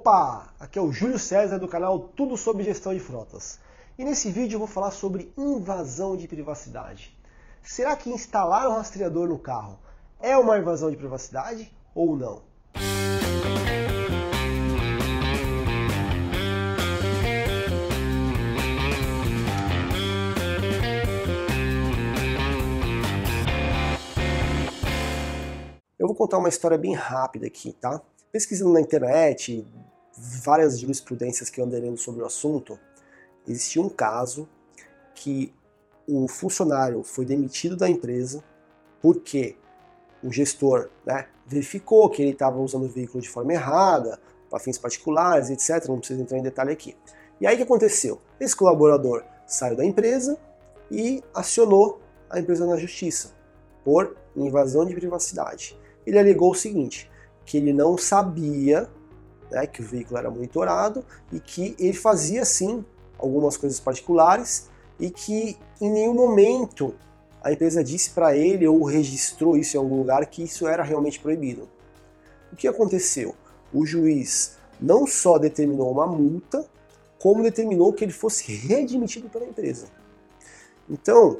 Opa, aqui é o Júlio César do canal Tudo sobre Gestão de Frotas. E nesse vídeo eu vou falar sobre invasão de privacidade. Será que instalar um rastreador no carro é uma invasão de privacidade ou não? Eu vou contar uma história bem rápida aqui, tá? Pesquisando na internet, várias jurisprudências que lendo sobre o assunto, existia um caso que o funcionário foi demitido da empresa porque o gestor né, verificou que ele estava usando o veículo de forma errada, para fins particulares, etc. Não preciso entrar em detalhe aqui. E aí o que aconteceu? Esse colaborador saiu da empresa e acionou a empresa na justiça por invasão de privacidade. Ele alegou o seguinte: que ele não sabia né, que o veículo era monitorado e que ele fazia sim algumas coisas particulares e que em nenhum momento a empresa disse para ele ou registrou isso em algum lugar que isso era realmente proibido. O que aconteceu? O juiz não só determinou uma multa, como determinou que ele fosse readmitido pela empresa. Então,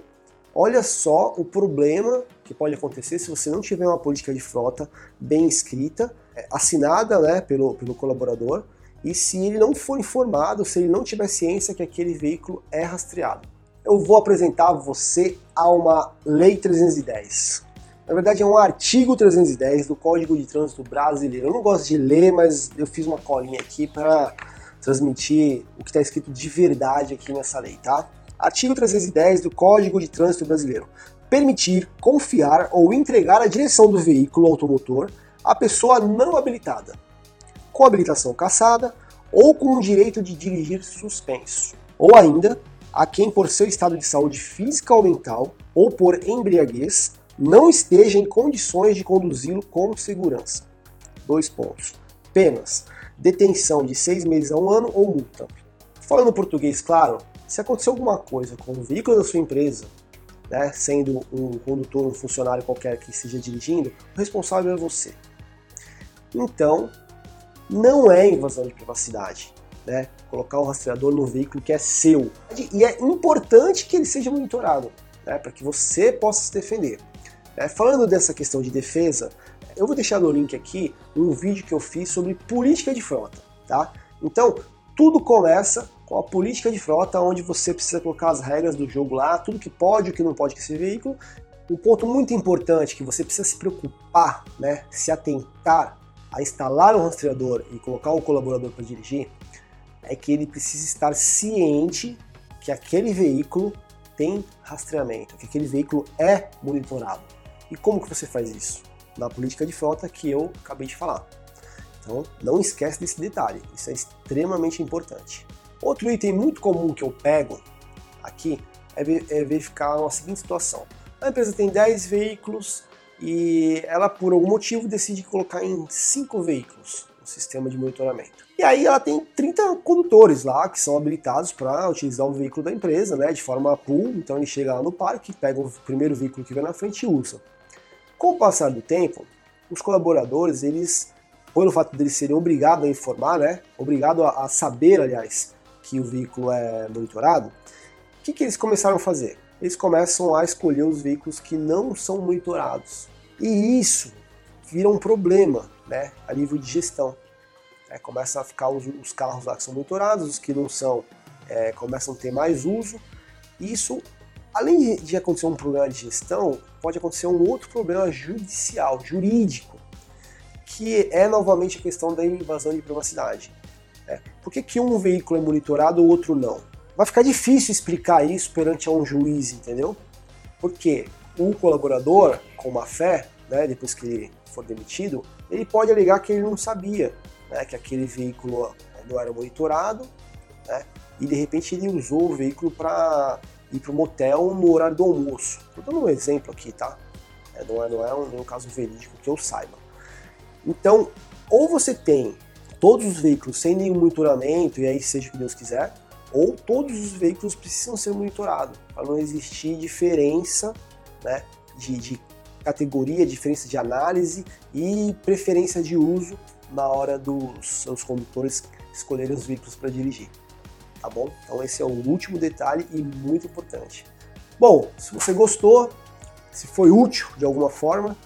olha só o problema que pode acontecer se você não tiver uma política de frota bem escrita assinada né, pelo, pelo colaborador e se ele não for informado, se ele não tiver ciência que aquele veículo é rastreado. Eu vou apresentar você a uma Lei 310. Na verdade, é um artigo 310 do Código de Trânsito Brasileiro. Eu não gosto de ler, mas eu fiz uma colinha aqui para transmitir o que está escrito de verdade aqui nessa lei, tá? Artigo 310 do Código de Trânsito Brasileiro. Permitir, confiar ou entregar a direção do veículo automotor a pessoa não habilitada, com habilitação cassada ou com o direito de dirigir suspenso, ou ainda a quem por seu estado de saúde física ou mental ou por embriaguez não esteja em condições de conduzi-lo com segurança. Dois pontos. Penas: detenção de seis meses a um ano ou multa. Falando português, claro, se acontecer alguma coisa com o veículo da sua empresa, né, sendo um condutor, um funcionário qualquer que esteja dirigindo, o responsável é você. Então, não é invasão de privacidade. Né? Colocar o rastreador no veículo que é seu. E é importante que ele seja monitorado, né? para que você possa se defender. É, falando dessa questão de defesa, eu vou deixar no link aqui um vídeo que eu fiz sobre política de frota. Tá? Então, tudo começa com a política de frota, onde você precisa colocar as regras do jogo lá, tudo que pode o que não pode com esse veículo. Um ponto muito importante que você precisa se preocupar, né, se atentar a instalar um rastreador e colocar o colaborador para dirigir, é que ele precisa estar ciente que aquele veículo tem rastreamento, que aquele veículo é monitorado. E como que você faz isso? Na política de frota que eu acabei de falar. Então, não esquece desse detalhe, isso é extremamente importante. Outro item muito comum que eu pego aqui é, é verificar a seguinte situação. A empresa tem 10 veículos, e ela, por algum motivo, decide colocar em cinco veículos o sistema de monitoramento. E aí ela tem 30 condutores lá que são habilitados para utilizar o veículo da empresa, né, de forma pool. Então ele chega lá no parque, pega o primeiro veículo que vem na frente e usa. Com o passar do tempo, os colaboradores, eles, pelo fato de eles serem obrigados a informar, né, obrigados a, a saber, aliás, que o veículo é monitorado, o que, que eles começaram a fazer? eles começam a escolher os veículos que não são monitorados. E isso vira um problema né, a nível de gestão. É, começa a ficar os, os, carros lá que são monitorados, os que não são é, começam a ter mais uso. E isso, além de, de acontecer um problema de gestão, pode acontecer um outro problema judicial, jurídico, que é novamente a questão da invasão de privacidade. É, por que, que um veículo é monitorado o outro não? vai ficar difícil explicar isso perante um juiz, entendeu? Porque o colaborador, com má fé, né, depois que ele for demitido, ele pode alegar que ele não sabia né, que aquele veículo não era monitorado né, e de repente ele usou o veículo para ir para o motel no horário do almoço. Estou dando um exemplo aqui, tá? É, não é, não é um, um caso verídico que eu saiba. Então, ou você tem todos os veículos sem nenhum monitoramento, e aí seja o que Deus quiser, ou todos os veículos precisam ser monitorados, para não existir diferença né, de, de, categoria, diferença de análise e preferência de uso na hora dos seus condutores escolherem os veículos para dirigir. Tá bom? Então esse é o último detalhe e muito importante. Bom, se você gostou, se foi útil de alguma forma,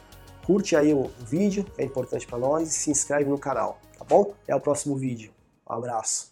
curte aí o vídeo, é importante para nós, e se inscreve no canal, tá bom? Até o próximo vídeo. Um abraço.